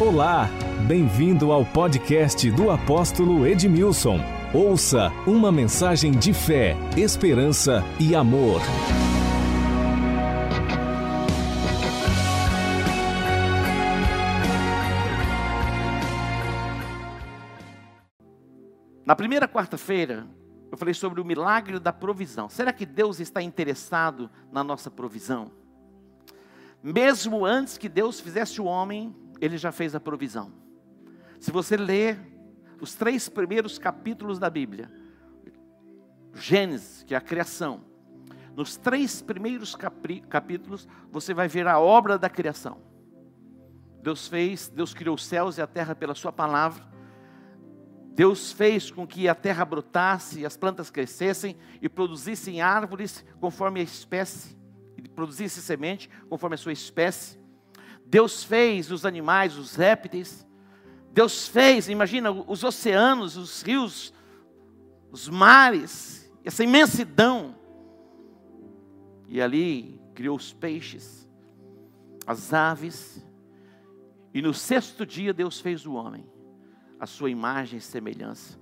Olá, bem-vindo ao podcast do apóstolo Edmilson. Ouça uma mensagem de fé, esperança e amor. Na primeira quarta-feira, eu falei sobre o milagre da provisão. Será que Deus está interessado na nossa provisão? Mesmo antes que Deus fizesse o homem, Ele já fez a provisão. Se você ler os três primeiros capítulos da Bíblia, Gênesis, que é a criação, nos três primeiros capítulos, você vai ver a obra da criação. Deus fez, Deus criou os céus e a terra pela Sua palavra. Deus fez com que a terra brotasse, as plantas crescessem e produzissem árvores conforme a espécie, e produzisse semente conforme a sua espécie. Deus fez os animais, os répteis. Deus fez, imagina, os oceanos, os rios, os mares, essa imensidão. E ali criou os peixes, as aves. E no sexto dia Deus fez o homem a sua imagem e semelhança,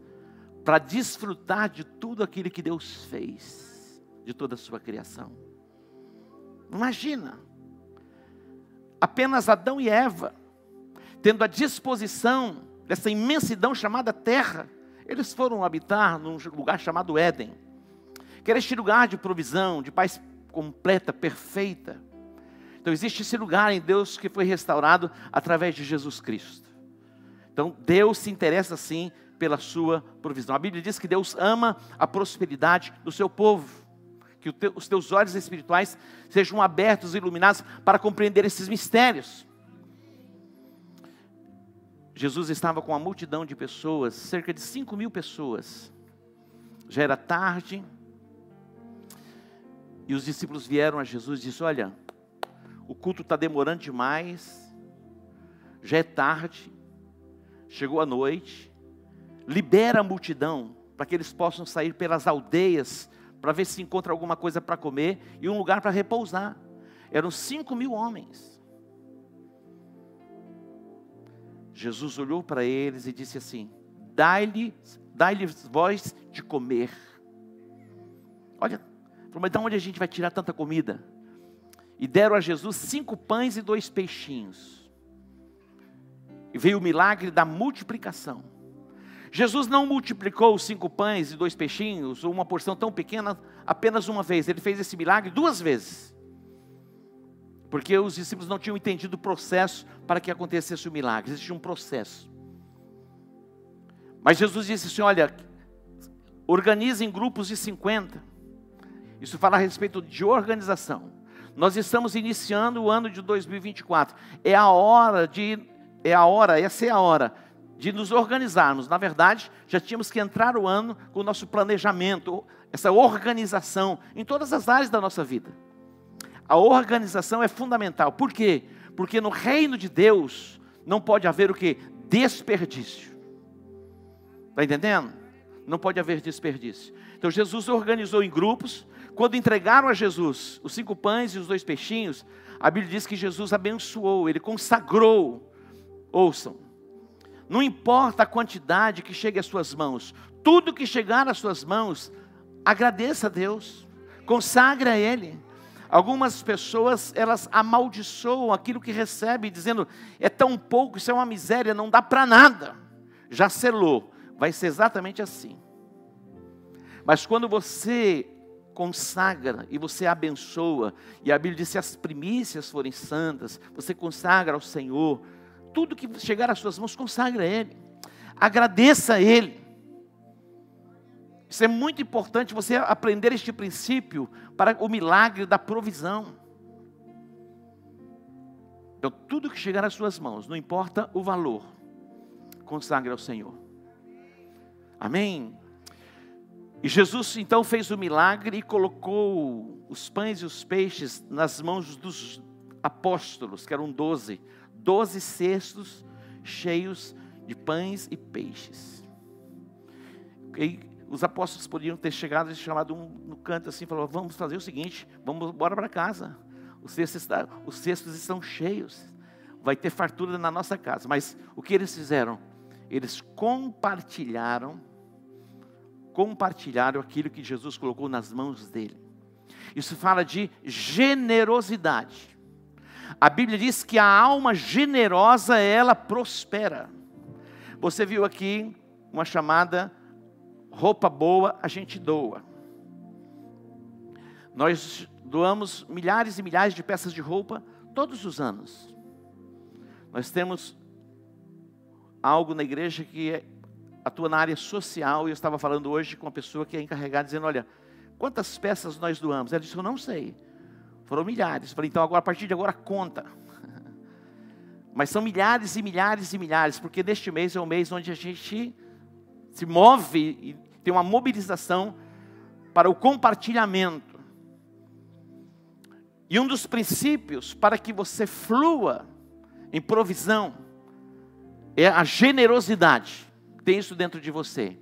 para desfrutar de tudo aquilo que Deus fez, de toda a sua criação. Imagina, apenas Adão e Eva, tendo a disposição dessa imensidão chamada terra, eles foram habitar num lugar chamado Éden, que era este lugar de provisão, de paz completa, perfeita. Então existe esse lugar em Deus que foi restaurado através de Jesus Cristo. Então, Deus se interessa sim pela sua provisão. A Bíblia diz que Deus ama a prosperidade do seu povo. Que os teus olhos espirituais sejam abertos e iluminados para compreender esses mistérios. Jesus estava com uma multidão de pessoas, cerca de 5 mil pessoas. Já era tarde. E os discípulos vieram a Jesus e disseram: Olha, o culto está demorando demais. Já é tarde chegou a noite, libera a multidão para que eles possam sair pelas aldeias para ver se encontra alguma coisa para comer e um lugar para repousar. Eram cinco mil homens. Jesus olhou para eles e disse assim: Dai-lhes dai voz de comer. Olha, mas de onde a gente vai tirar tanta comida? E deram a Jesus cinco pães e dois peixinhos. E veio o milagre da multiplicação. Jesus não multiplicou os cinco pães e dois peixinhos, uma porção tão pequena, apenas uma vez. Ele fez esse milagre duas vezes. Porque os discípulos não tinham entendido o processo para que acontecesse o milagre. Existia um processo. Mas Jesus disse assim: olha, organizem grupos de 50. Isso fala a respeito de organização. Nós estamos iniciando o ano de 2024. É a hora de é a hora, essa é a hora de nos organizarmos. Na verdade, já tínhamos que entrar o ano com o nosso planejamento, essa organização em todas as áreas da nossa vida. A organização é fundamental. Por quê? Porque no reino de Deus não pode haver o que? Desperdício. Está entendendo? Não pode haver desperdício. Então Jesus organizou em grupos. Quando entregaram a Jesus os cinco pães e os dois peixinhos, a Bíblia diz que Jesus abençoou, ele consagrou Ouçam, não importa a quantidade que chegue às suas mãos, tudo que chegar às suas mãos, agradeça a Deus, consagre a Ele. Algumas pessoas, elas amaldiçoam aquilo que recebe, dizendo, é tão pouco, isso é uma miséria, não dá para nada. Já selou, vai ser exatamente assim. Mas quando você consagra e você abençoa, e a Bíblia diz: se as primícias forem santas, você consagra ao Senhor, tudo que chegar às suas mãos, consagre a Ele. Agradeça a Ele. Isso é muito importante você aprender este princípio para o milagre da provisão. Então, tudo que chegar às suas mãos, não importa o valor, consagre ao Senhor. Amém? E Jesus então fez o milagre e colocou os pães e os peixes nas mãos dos apóstolos, que eram doze doze cestos cheios de pães e peixes. E os apóstolos poderiam ter chegado e chamado um no canto assim, falou: vamos fazer o seguinte, vamos embora para casa. Os cestos, os cestos estão cheios. vai ter fartura na nossa casa. Mas o que eles fizeram? Eles compartilharam, compartilharam aquilo que Jesus colocou nas mãos dele. Isso fala de generosidade. A Bíblia diz que a alma generosa ela prospera. Você viu aqui uma chamada roupa boa a gente doa. Nós doamos milhares e milhares de peças de roupa todos os anos. Nós temos algo na igreja que atua na área social, e eu estava falando hoje com uma pessoa que é encarregada, dizendo: Olha, quantas peças nós doamos? Ela disse: Eu não sei. Foram milhares. Eu falei: Então, agora, a partir de agora, conta. Mas são milhares e milhares e milhares, porque neste mês é o mês onde a gente se move e tem uma mobilização para o compartilhamento. E um dos princípios para que você flua em provisão é a generosidade. Tem isso dentro de você.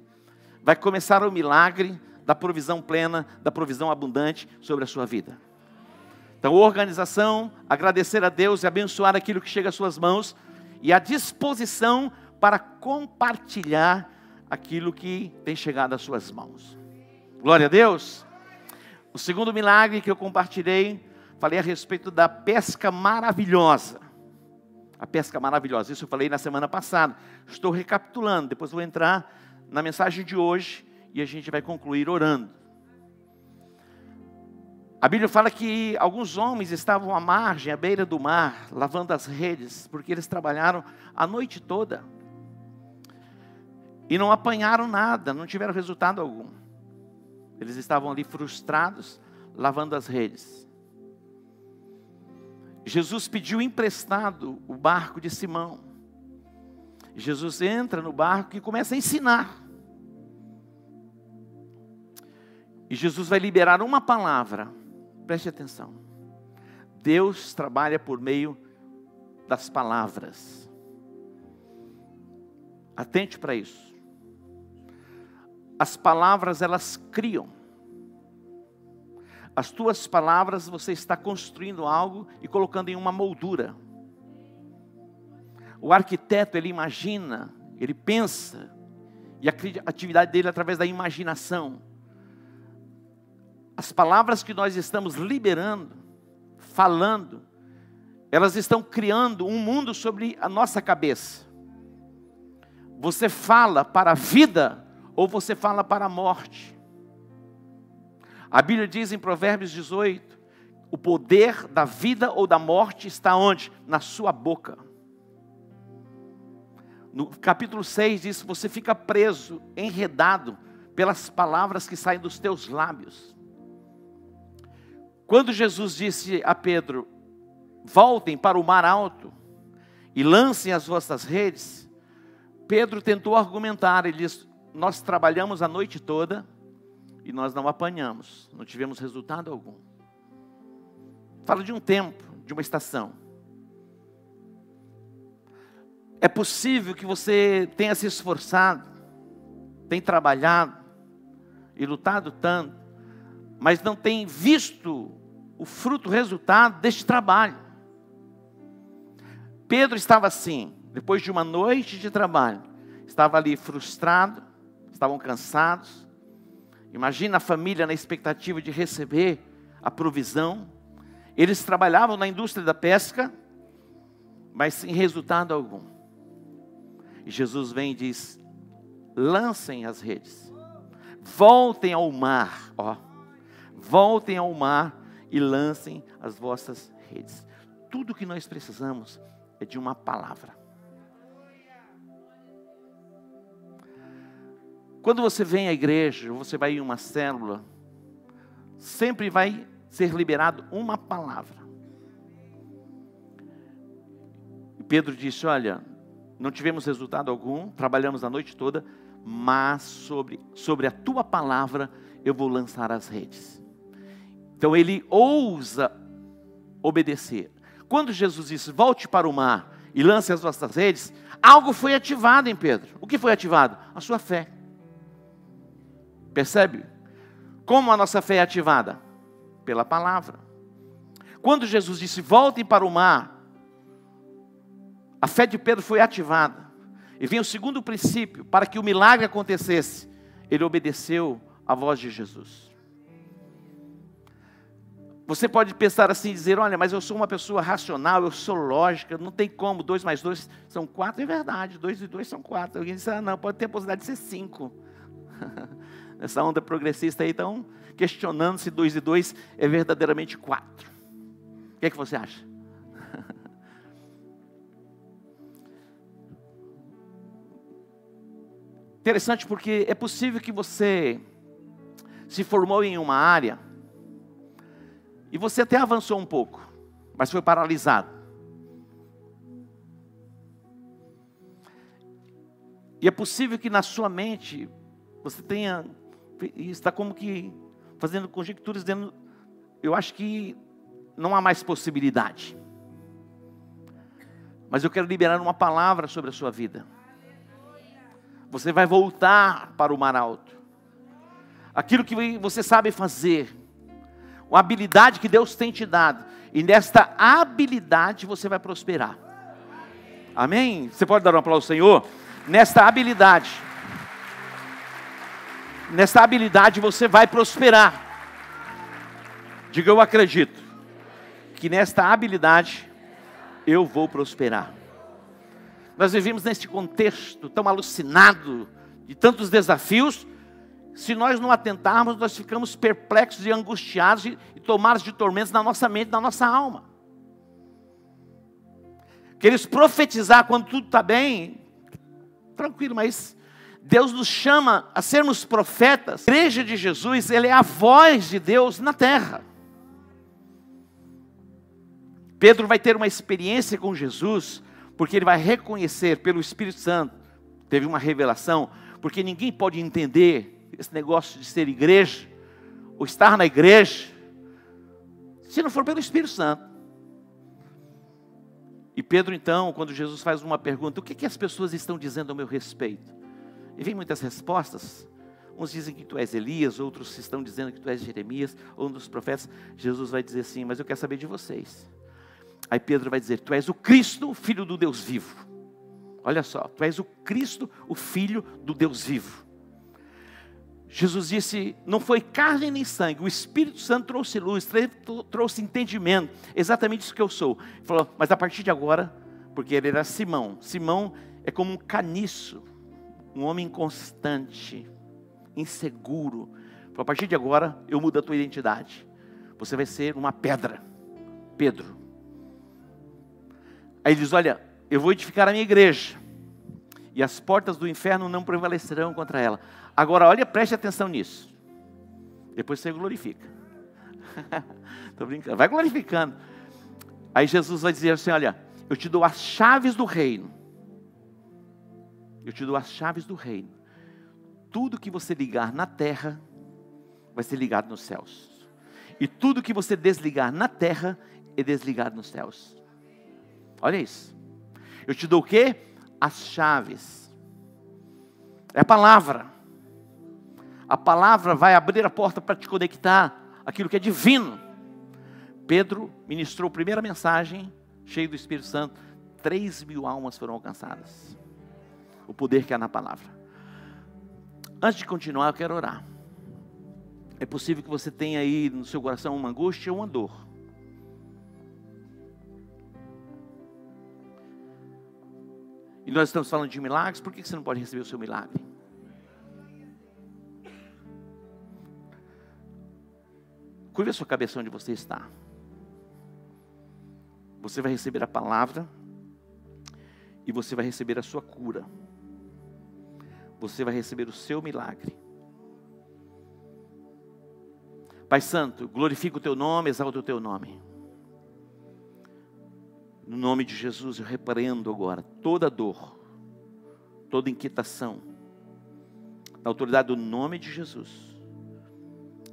Vai começar o milagre da provisão plena, da provisão abundante sobre a sua vida. Então, organização, agradecer a Deus e abençoar aquilo que chega às suas mãos e a disposição para compartilhar aquilo que tem chegado às suas mãos. Glória a Deus. O segundo milagre que eu compartilhei falei a respeito da pesca maravilhosa. A pesca maravilhosa, isso eu falei na semana passada. Estou recapitulando, depois vou entrar na mensagem de hoje e a gente vai concluir orando. A Bíblia fala que alguns homens estavam à margem, à beira do mar, lavando as redes, porque eles trabalharam a noite toda e não apanharam nada, não tiveram resultado algum. Eles estavam ali frustrados, lavando as redes. Jesus pediu emprestado o barco de Simão. Jesus entra no barco e começa a ensinar. E Jesus vai liberar uma palavra. Preste atenção. Deus trabalha por meio das palavras. Atente para isso. As palavras elas criam. As tuas palavras, você está construindo algo e colocando em uma moldura. O arquiteto, ele imagina, ele pensa, e a atividade dele é através da imaginação. As palavras que nós estamos liberando, falando, elas estão criando um mundo sobre a nossa cabeça. Você fala para a vida ou você fala para a morte. A Bíblia diz em Provérbios 18: o poder da vida ou da morte está onde? Na sua boca. No capítulo 6 diz: você fica preso, enredado pelas palavras que saem dos teus lábios. Quando Jesus disse a Pedro: voltem para o mar alto e lancem as vossas redes, Pedro tentou argumentar, ele disse: Nós trabalhamos a noite toda e nós não apanhamos, não tivemos resultado algum. Fala de um tempo, de uma estação. É possível que você tenha se esforçado, tenha trabalhado e lutado tanto, mas não tenha visto o fruto, o resultado deste trabalho. Pedro estava assim, depois de uma noite de trabalho, estava ali frustrado, estavam cansados, Imagina a família na expectativa de receber a provisão. Eles trabalhavam na indústria da pesca, mas sem resultado algum. E Jesus vem e diz: lancem as redes, voltem ao mar, ó, voltem ao mar e lancem as vossas redes. Tudo que nós precisamos é de uma palavra. Quando você vem à igreja, você vai em uma célula, sempre vai ser liberado uma palavra. E Pedro disse: Olha, não tivemos resultado algum, trabalhamos a noite toda, mas sobre, sobre a tua palavra eu vou lançar as redes. Então ele ousa obedecer. Quando Jesus disse: Volte para o mar e lance as vossas redes, algo foi ativado em Pedro. O que foi ativado? A sua fé. Percebe? Como a nossa fé é ativada? Pela palavra. Quando Jesus disse: Voltem para o mar, A fé de Pedro foi ativada. E vem o segundo princípio: para que o milagre acontecesse, ele obedeceu à voz de Jesus. Você pode pensar assim, dizer: olha, mas eu sou uma pessoa racional, eu sou lógica, não tem como, dois mais dois são quatro, é verdade, dois e dois são quatro. Alguém diz: ah, não, pode ter a possibilidade de ser cinco. Essa onda progressista aí estão questionando se dois e dois é verdadeiramente quatro. O que é que você acha? Interessante porque é possível que você se formou em uma área e você até avançou um pouco, mas foi paralisado. E é possível que na sua mente você tenha está como que fazendo conjecturas dizendo, eu acho que não há mais possibilidade. Mas eu quero liberar uma palavra sobre a sua vida. Você vai voltar para o mar alto. Aquilo que você sabe fazer. Uma habilidade que Deus tem te dado. E nesta habilidade você vai prosperar. Amém? Você pode dar um aplauso ao Senhor? Nesta habilidade. Nesta habilidade você vai prosperar. Diga eu acredito que nesta habilidade eu vou prosperar. Nós vivemos neste contexto tão alucinado, de tantos desafios, se nós não atentarmos, nós ficamos perplexos e angustiados e, e tomados de tormentos na nossa mente, na nossa alma. Queres profetizar quando tudo está bem, tranquilo, mas Deus nos chama a sermos profetas. A igreja de Jesus, ele é a voz de Deus na terra. Pedro vai ter uma experiência com Jesus porque ele vai reconhecer pelo Espírito Santo, teve uma revelação, porque ninguém pode entender esse negócio de ser igreja, ou estar na igreja, se não for pelo Espírito Santo. E Pedro, então, quando Jesus faz uma pergunta, o que, que as pessoas estão dizendo ao meu respeito? E vem muitas respostas. Uns dizem que tu és Elias, outros estão dizendo que tu és Jeremias, ou um dos profetas. Jesus vai dizer assim: Mas eu quero saber de vocês. Aí Pedro vai dizer: Tu és o Cristo, o Filho do Deus vivo. Olha só, tu és o Cristo, o Filho do Deus vivo. Jesus disse: Não foi carne nem sangue, o Espírito Santo trouxe luz, trouxe entendimento, exatamente isso que eu sou. Ele falou: Mas a partir de agora, porque ele era Simão, Simão é como um caniço, um homem inconstante, inseguro. Falou, a partir de agora, eu mudo a tua identidade. Você vai ser uma pedra, Pedro. Aí ele diz: Olha, eu vou edificar a minha igreja, e as portas do inferno não prevalecerão contra ela. Agora, olha, preste atenção nisso. Depois você glorifica. Estou brincando, vai glorificando. Aí Jesus vai dizer assim: Olha, eu te dou as chaves do reino. Eu te dou as chaves do reino. Tudo que você ligar na terra vai ser ligado nos céus. E tudo que você desligar na terra é desligado nos céus. Olha isso. Eu te dou o quê? As chaves. É a palavra. A palavra vai abrir a porta para te conectar aquilo que é divino. Pedro ministrou a primeira mensagem, cheio do Espírito Santo. Três mil almas foram alcançadas. O poder que há na palavra. Antes de continuar, eu quero orar. É possível que você tenha aí no seu coração uma angústia ou uma dor. E nós estamos falando de milagres, por que você não pode receber o seu milagre? Curva a sua cabeça onde você está. Você vai receber a palavra e você vai receber a sua cura. Você vai receber o seu milagre. Pai Santo, glorifica o teu nome, exalta o teu nome. No nome de Jesus, eu repreendo agora toda dor, toda inquietação, na autoridade do nome de Jesus.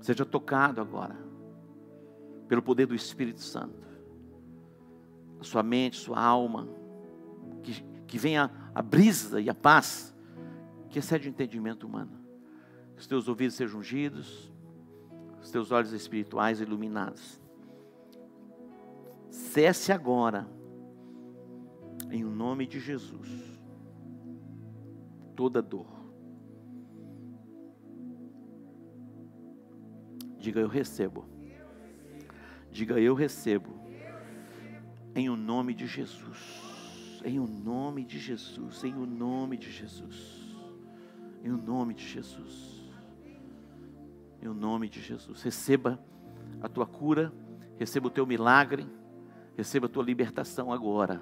Seja tocado agora, pelo poder do Espírito Santo. A sua mente, sua alma, que, que venha a brisa e a paz, que excede o entendimento humano. Que os teus ouvidos sejam ungidos, os teus olhos espirituais iluminados. Cesse agora Em nome de Jesus. Toda dor. Diga eu recebo. Diga eu recebo. Em o nome de Jesus. Em o nome de Jesus. Em o nome de Jesus. Em o nome de Jesus. Em o nome de Jesus. Receba a tua cura, receba o teu milagre, receba a tua libertação agora.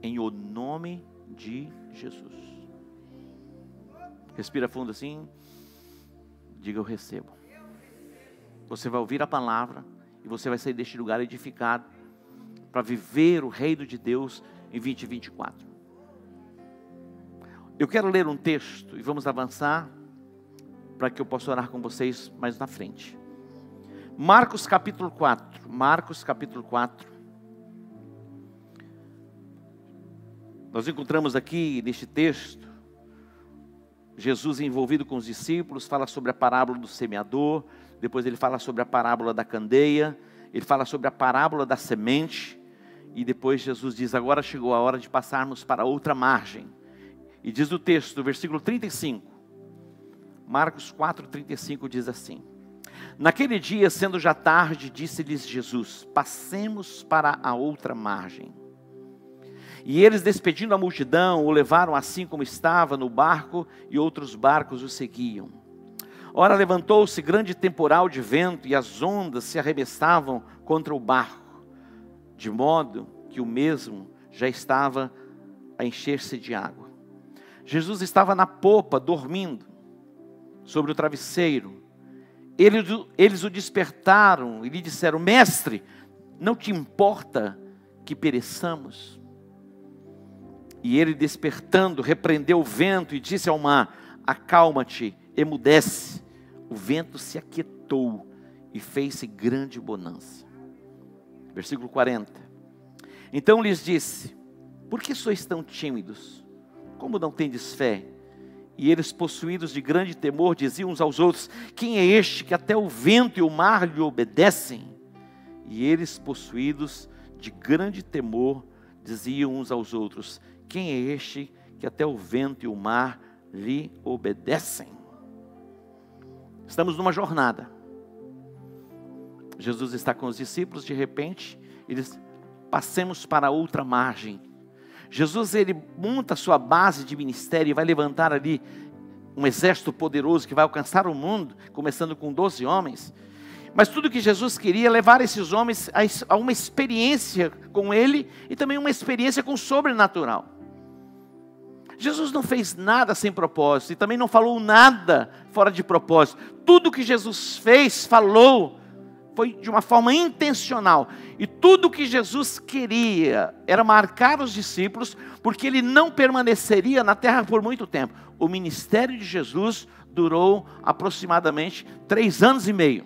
Em o nome de Jesus. Respira fundo assim. Diga eu recebo. Você vai ouvir a palavra e você vai sair deste lugar edificado para viver o reino de Deus em 2024. Eu quero ler um texto e vamos avançar para que eu possa orar com vocês mais na frente. Marcos capítulo 4. Marcos capítulo 4. Nós encontramos aqui neste texto Jesus envolvido com os discípulos, fala sobre a parábola do semeador, depois ele fala sobre a parábola da candeia, ele fala sobre a parábola da semente, e depois Jesus diz: Agora chegou a hora de passarmos para outra margem. E diz o texto, do versículo 35, Marcos 4, 35 diz assim: Naquele dia, sendo já tarde, disse-lhes Jesus: Passemos para a outra margem. E eles, despedindo a multidão, o levaram assim como estava no barco, e outros barcos o seguiam. Ora, levantou-se grande temporal de vento, e as ondas se arremessavam contra o barco de modo que o mesmo já estava a encher-se de água. Jesus estava na popa, dormindo, sobre o travesseiro. Eles, eles o despertaram e lhe disseram: Mestre, não te importa que pereçamos? E ele, despertando, repreendeu o vento e disse ao mar: Acalma-te, emudece. O vento se aquietou e fez-se grande bonança. Versículo 40. Então lhes disse: Por que sois tão tímidos? Como não tendes fé? E eles, possuídos de grande temor, diziam uns aos outros: Quem é este que até o vento e o mar lhe obedecem? E eles, possuídos de grande temor, diziam uns aos outros: Quem é este que até o vento e o mar lhe obedecem? Estamos numa jornada. Jesus está com os discípulos, de repente, eles passemos para outra margem. Jesus ele monta a sua base de ministério e vai levantar ali um exército poderoso que vai alcançar o mundo, começando com 12 homens. Mas tudo que Jesus queria é levar esses homens a uma experiência com Ele e também uma experiência com o sobrenatural. Jesus não fez nada sem propósito e também não falou nada fora de propósito. Tudo que Jesus fez, falou, foi de uma forma intencional. E tudo que Jesus queria era marcar os discípulos, porque ele não permaneceria na terra por muito tempo. O ministério de Jesus durou aproximadamente três anos e meio.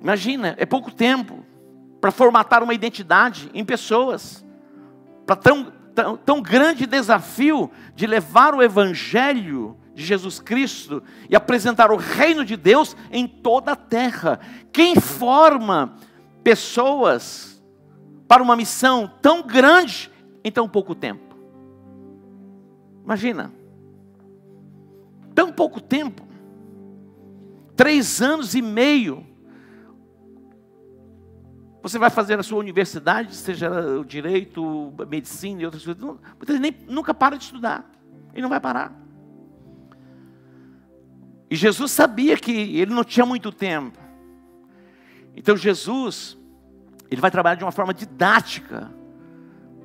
Imagina, é pouco tempo para formatar uma identidade em pessoas, para tão, tão, tão grande desafio de levar o evangelho de Jesus Cristo e apresentar o reino de Deus em toda a terra. Quem forma pessoas para uma missão tão grande em tão pouco tempo? Imagina, tão pouco tempo, três anos e meio. Você vai fazer a sua universidade, seja o direito, medicina e outras coisas, você nem, nunca para de estudar, e não vai parar. E Jesus sabia que ele não tinha muito tempo. Então Jesus, ele vai trabalhar de uma forma didática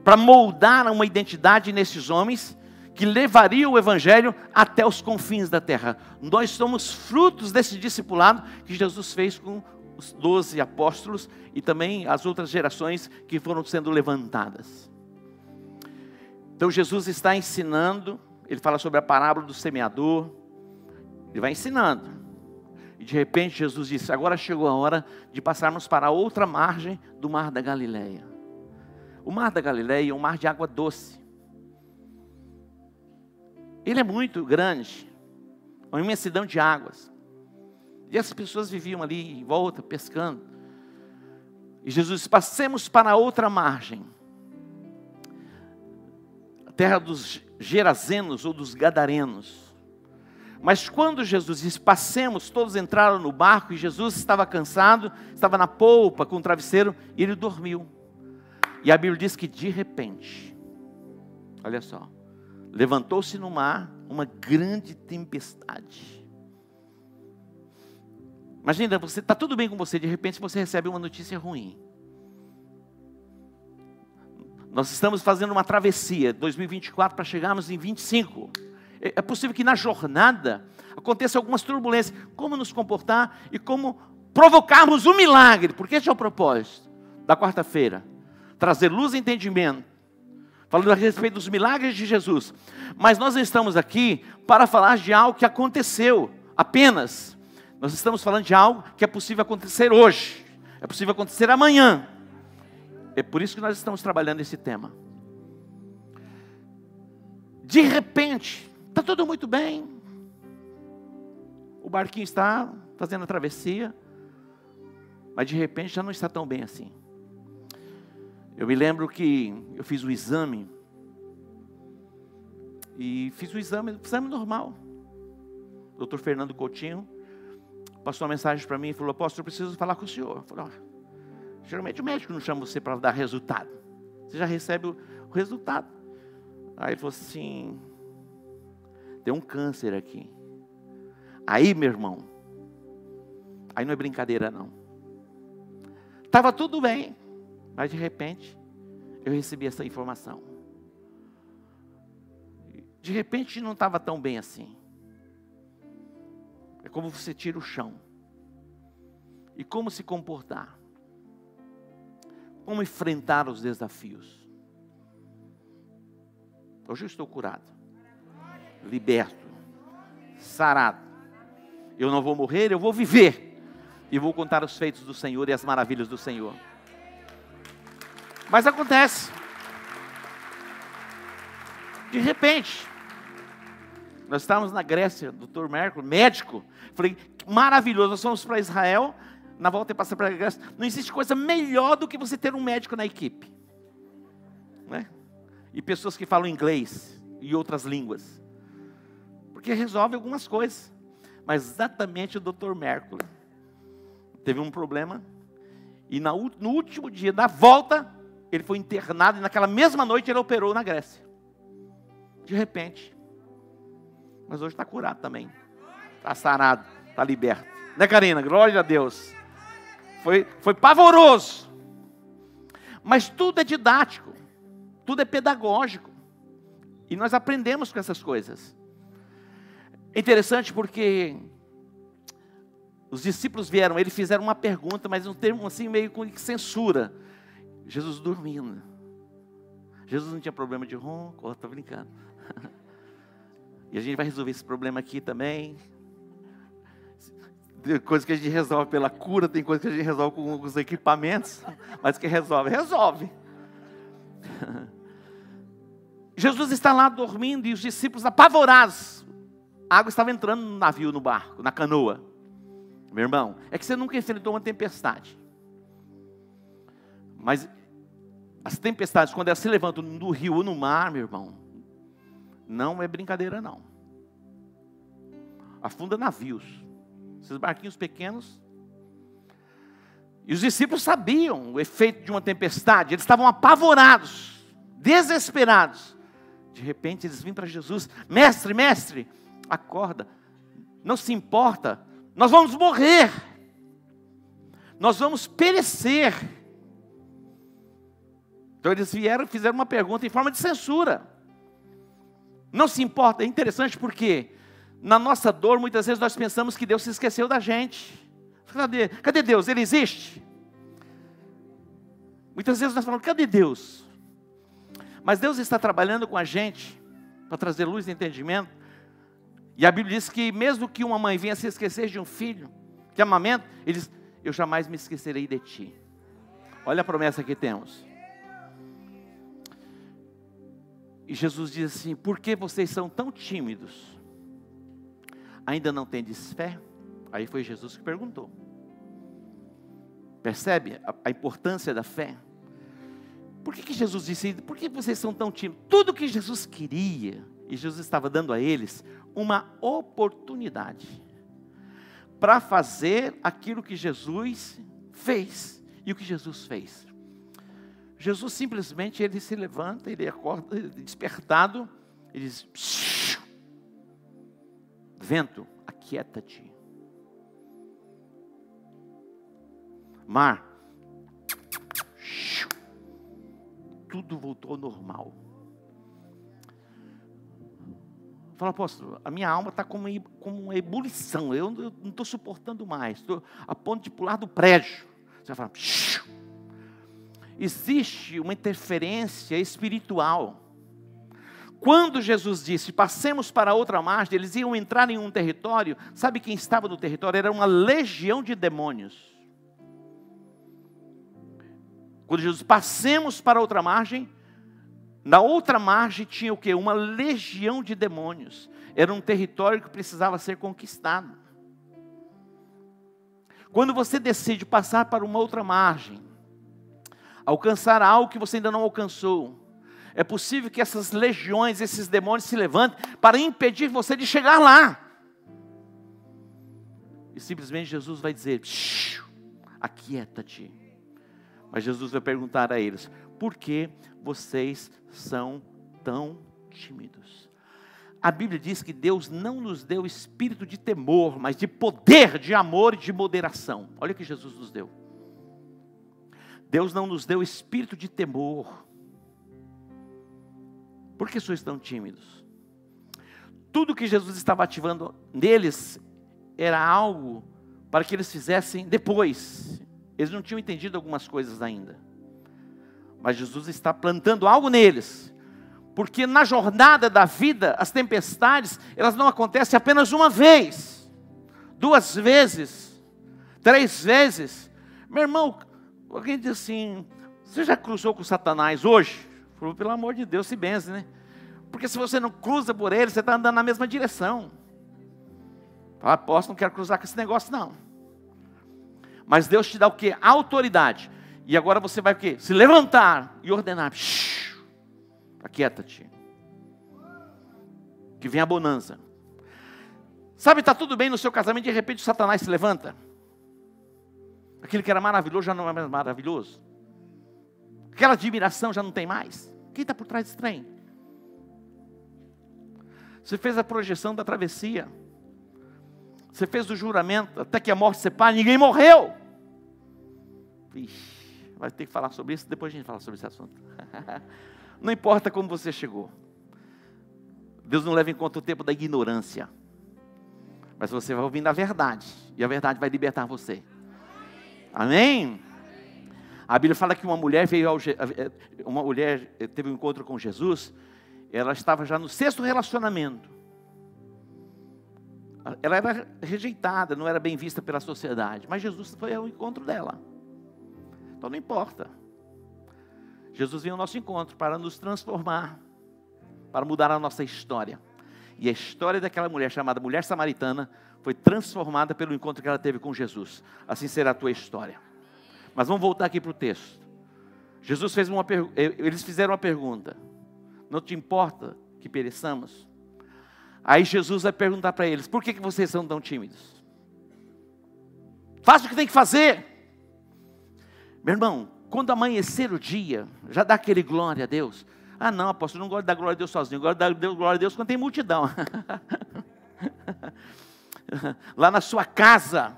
para moldar uma identidade nesses homens que levaria o evangelho até os confins da terra. Nós somos frutos desse discipulado que Jesus fez com os doze apóstolos e também as outras gerações que foram sendo levantadas. Então Jesus está ensinando, ele fala sobre a parábola do semeador, ele vai ensinando. E de repente Jesus disse: Agora chegou a hora de passarmos para a outra margem do mar da Galileia. O mar da Galileia é um mar de água doce. Ele é muito grande, uma imensidão de águas. E as pessoas viviam ali em volta, pescando. E Jesus disse: Passemos para a outra margem. terra dos Gerazenos ou dos Gadarenos. Mas quando Jesus disse, passemos, todos entraram no barco e Jesus estava cansado, estava na polpa com o travesseiro e ele dormiu. E a Bíblia diz que de repente, olha só, levantou-se no mar uma grande tempestade. Imagina, você está tudo bem com você, de repente você recebe uma notícia ruim. Nós estamos fazendo uma travessia 2024 para chegarmos em 25. É, é possível que na jornada aconteça algumas turbulências. Como nos comportar e como provocarmos um milagre, porque esse é o propósito da quarta-feira. Trazer luz e entendimento. Falando a respeito dos milagres de Jesus. Mas nós estamos aqui para falar de algo que aconteceu apenas. Nós estamos falando de algo que é possível acontecer hoje. É possível acontecer amanhã. É por isso que nós estamos trabalhando esse tema. De repente, está tudo muito bem. O barquinho está fazendo a travessia, mas de repente já não está tão bem assim. Eu me lembro que eu fiz o exame, e fiz o exame, o exame normal. Doutor Fernando Coutinho passou uma mensagem para mim e falou: Apóstolo, eu preciso falar com o senhor. Eu falei: oh, Geralmente o médico não chama você para dar resultado. Você já recebe o, resultado. Aí ele falou assim: tem um câncer aqui. Aí, meu irmão, aí não é brincadeira não. Estava tudo bem, mas de repente eu recebi essa informação. De repente não estava tão bem assim. É como você tira o chão. E como se comportar como enfrentar os desafios. Hoje eu estou curado, liberto, sarado. Eu não vou morrer, eu vou viver. E vou contar os feitos do Senhor e as maravilhas do Senhor. Mas acontece. De repente, nós estávamos na Grécia, doutor Mercury, médico. Falei, maravilhoso, nós fomos para Israel na volta e passa para a Grécia. Não existe coisa melhor do que você ter um médico na equipe. Né? E pessoas que falam inglês e outras línguas. Porque resolve algumas coisas. Mas exatamente o Dr. Mercury teve um problema. E no último dia da volta, ele foi internado. E naquela mesma noite ele operou na Grécia. De repente. Mas hoje está curado também. Está sarado. Está liberto. Né, Karina? Glória a Deus. Foi, foi pavoroso. Mas tudo é didático, tudo é pedagógico. E nós aprendemos com essas coisas. É interessante porque os discípulos vieram, eles fizeram uma pergunta, mas um termo assim meio com censura. Jesus dormindo. Jesus não tinha problema de ronco, estou brincando. E a gente vai resolver esse problema aqui também. Tem coisa que a gente resolve pela cura, tem coisa que a gente resolve com os equipamentos, mas que resolve, resolve. Jesus está lá dormindo e os discípulos apavorados. A água estava entrando no navio, no barco, na canoa. Meu irmão, é que você nunca enfrentou uma tempestade. Mas as tempestades, quando elas se levantam no rio ou no mar, meu irmão, não é brincadeira não. Afunda navios esses barquinhos pequenos. E os discípulos sabiam o efeito de uma tempestade, eles estavam apavorados, desesperados. De repente eles vêm para Jesus: Mestre, mestre, acorda, não se importa, nós vamos morrer, nós vamos perecer. Então eles vieram e fizeram uma pergunta em forma de censura. Não se importa, é interessante porque na nossa dor, muitas vezes nós pensamos que Deus se esqueceu da gente. Cadê, cadê Deus? Ele existe? Muitas vezes nós falamos, cadê Deus? Mas Deus está trabalhando com a gente para trazer luz e entendimento. E a Bíblia diz que mesmo que uma mãe venha se esquecer de um filho, que amamento, ele diz, eu jamais me esquecerei de ti. Olha a promessa que temos. E Jesus diz assim: por que vocês são tão tímidos? ainda não tendes fé? Aí foi Jesus que perguntou. Percebe a, a importância da fé? Por que, que Jesus disse? Por que vocês são tão tímidos? Tudo que Jesus queria, e Jesus estava dando a eles uma oportunidade para fazer aquilo que Jesus fez. E o que Jesus fez? Jesus simplesmente ele se levanta, ele acorda, ele despertado, ele diz: Vento, aquieta-te. Mar, tudo voltou ao normal. Fala, apóstolo, a minha alma está como, como uma ebulição, eu não estou suportando mais, estou a ponto de pular do prédio. Você vai falar, existe uma interferência espiritual. Quando Jesus disse, passemos para outra margem, eles iam entrar em um território, sabe quem estava no território? Era uma legião de demônios. Quando Jesus passemos para outra margem, na outra margem tinha o que? Uma legião de demônios. Era um território que precisava ser conquistado. Quando você decide passar para uma outra margem, alcançar algo que você ainda não alcançou, é possível que essas legiões, esses demônios se levantem para impedir você de chegar lá. E simplesmente Jesus vai dizer: aquieta-te. Mas Jesus vai perguntar a eles: por que vocês são tão tímidos? A Bíblia diz que Deus não nos deu espírito de temor, mas de poder, de amor e de moderação. Olha o que Jesus nos deu. Deus não nos deu espírito de temor. Por que sois tão tímidos? Tudo que Jesus estava ativando neles era algo para que eles fizessem depois. Eles não tinham entendido algumas coisas ainda. Mas Jesus está plantando algo neles. Porque na jornada da vida, as tempestades, elas não acontecem apenas uma vez, duas vezes, três vezes. Meu irmão, alguém diz assim: você já cruzou com Satanás hoje? Falou, pelo amor de Deus, se benze, né? Porque se você não cruza por ele, você está andando na mesma direção. Fala, aposto, não quero cruzar com esse negócio, não. Mas Deus te dá o que? Autoridade. E agora você vai o quê? Se levantar e ordenar. Aquieta-te. Que vem a bonança. Sabe, está tudo bem no seu casamento, de repente Satanás se levanta. Aquilo que era maravilhoso já não é mais maravilhoso. Aquela admiração já não tem mais. Quem está por trás desse trem? Você fez a projeção da travessia. Você fez o juramento até que a morte separe, ninguém morreu. Ixi, vai ter que falar sobre isso, depois a gente fala sobre esse assunto. não importa como você chegou. Deus não leva em conta o tempo da ignorância. Mas você vai ouvindo a verdade. E a verdade vai libertar você. Amém? A Bíblia fala que uma mulher veio ao, eh, uma mulher eh, teve um encontro com Jesus. Ela estava já no sexto relacionamento. Ela era rejeitada, não era bem vista pela sociedade. Mas Jesus foi ao encontro dela. Então não importa. Jesus veio ao nosso encontro para nos transformar, para mudar a nossa história. E a história daquela mulher chamada mulher samaritana foi transformada pelo encontro que ela teve com Jesus. Assim será a tua história. Mas vamos voltar aqui para o texto. Jesus fez uma pergunta, eles fizeram uma pergunta. Não te importa que pereçamos? Aí Jesus vai perguntar para eles: por que, que vocês são tão tímidos? Faça o que tem que fazer. Meu irmão, quando amanhecer o dia, já dá aquele glória a Deus. Ah, não, apóstolo, não gosto de dar glória a Deus sozinho, gosto de dar glória a Deus quando tem multidão. Lá na sua casa,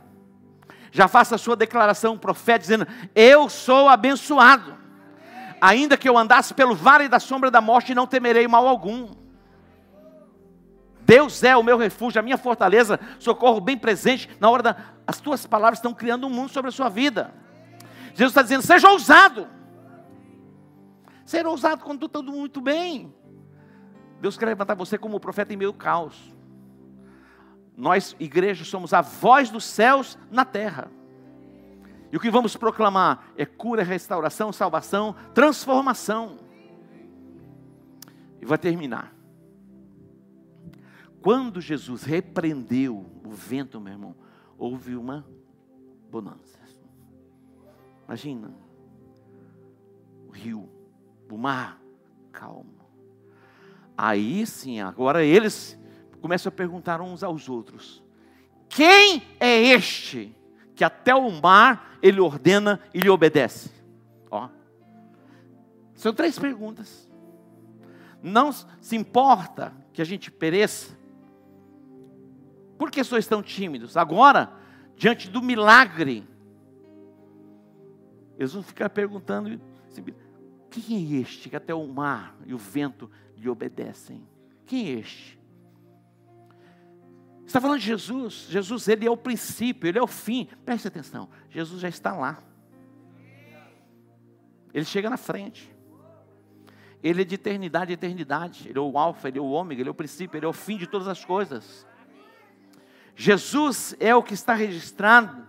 já faça a sua declaração profética, dizendo: Eu sou abençoado. Ainda que eu andasse pelo vale da sombra da morte, não temerei mal algum. Deus é o meu refúgio, a minha fortaleza, socorro bem presente. Na hora da. As tuas palavras estão criando um mundo sobre a sua vida. Jesus está dizendo: seja ousado. Ser ousado quando está tudo muito bem. Deus quer levantar você como profeta em meio ao caos. Nós, igreja, somos a voz dos céus na terra. E o que vamos proclamar é cura, restauração, salvação, transformação. E vai terminar. Quando Jesus repreendeu o vento, meu irmão, houve uma bonança. Imagina, o rio o mar calmo. Aí sim, agora eles começam a perguntar uns aos outros: Quem é este que até o mar ele ordena e lhe obedece? Ó. São três perguntas. Não se importa que a gente pereça. Por que sois tão tímidos? Agora, diante do milagre, eles vão ficar perguntando: quem é este que até o mar e o vento lhe obedecem? Quem é este? Está falando de Jesus. Jesus, ele é o princípio, ele é o fim. Preste atenção. Jesus já está lá. Ele chega na frente. Ele é de eternidade eternidade. Ele é o alfa, ele é o ômega, ele é o princípio, ele é o fim de todas as coisas. Jesus é o que está registrado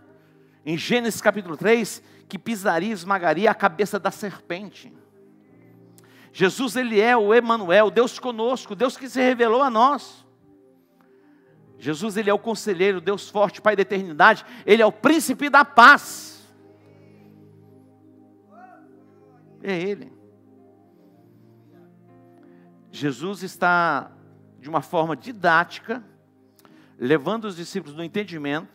em Gênesis capítulo 3, que pisaria e esmagaria a cabeça da serpente. Jesus ele é o Emanuel, Deus conosco, Deus que se revelou a nós. Jesus ele é o conselheiro, Deus forte, Pai da eternidade, ele é o príncipe da paz. É ele. Jesus está de uma forma didática levando os discípulos no entendimento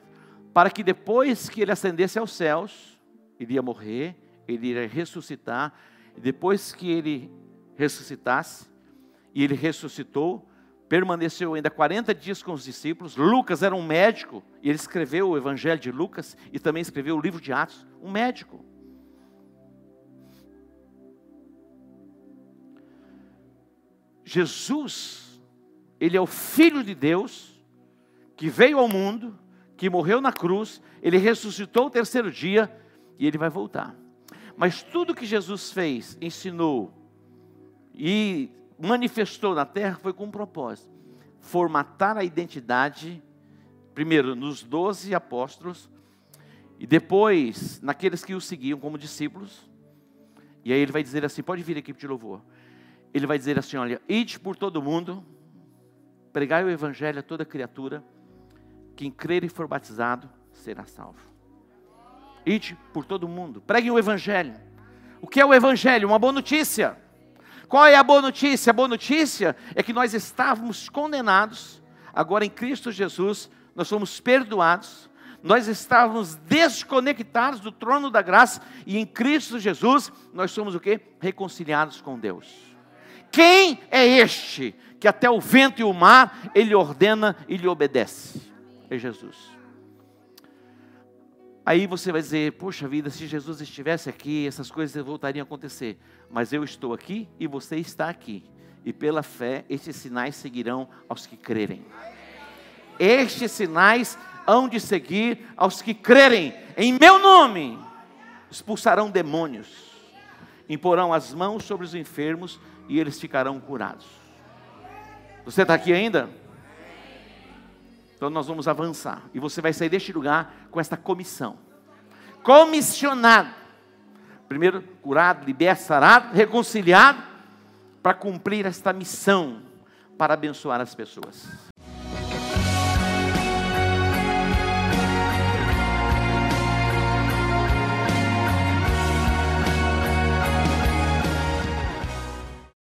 para que depois que ele ascendesse aos céus, iria morrer, ele iria ressuscitar, e depois que ele ressuscitasse, e ele ressuscitou, permaneceu ainda 40 dias com os discípulos. Lucas era um médico, e ele escreveu o Evangelho de Lucas e também escreveu o livro de Atos, um médico. Jesus, ele é o filho de Deus que veio ao mundo, que morreu na cruz, ele ressuscitou o terceiro dia e ele vai voltar. Mas tudo que Jesus fez, ensinou e manifestou na terra foi com um propósito: formatar a identidade, primeiro nos doze apóstolos, e depois naqueles que o seguiam como discípulos. E aí ele vai dizer assim: pode vir equipe de louvor. Ele vai dizer assim: olha, ide por todo mundo, pregai o evangelho a toda criatura, quem crer e for batizado será salvo. Ide por todo mundo, preguem o evangelho. O que é o evangelho? Uma boa notícia. Qual é a boa notícia? A boa notícia é que nós estávamos condenados, agora em Cristo Jesus, nós somos perdoados, nós estávamos desconectados do trono da graça e em Cristo Jesus nós somos o que? Reconciliados com Deus. Quem é este que até o vento e o mar ele ordena e lhe obedece? É Jesus. Aí você vai dizer, puxa vida, se Jesus estivesse aqui, essas coisas voltariam a acontecer. Mas eu estou aqui e você está aqui. E pela fé, estes sinais seguirão aos que crerem. Estes sinais hão de seguir aos que crerem. Em meu nome expulsarão demônios, imporão as mãos sobre os enfermos e eles ficarão curados. Você está aqui ainda? Então nós vamos avançar. E você vai sair deste lugar com esta comissão. Comissionado. Primeiro, curado, liberto, sarado, reconciliado, para cumprir esta missão, para abençoar as pessoas.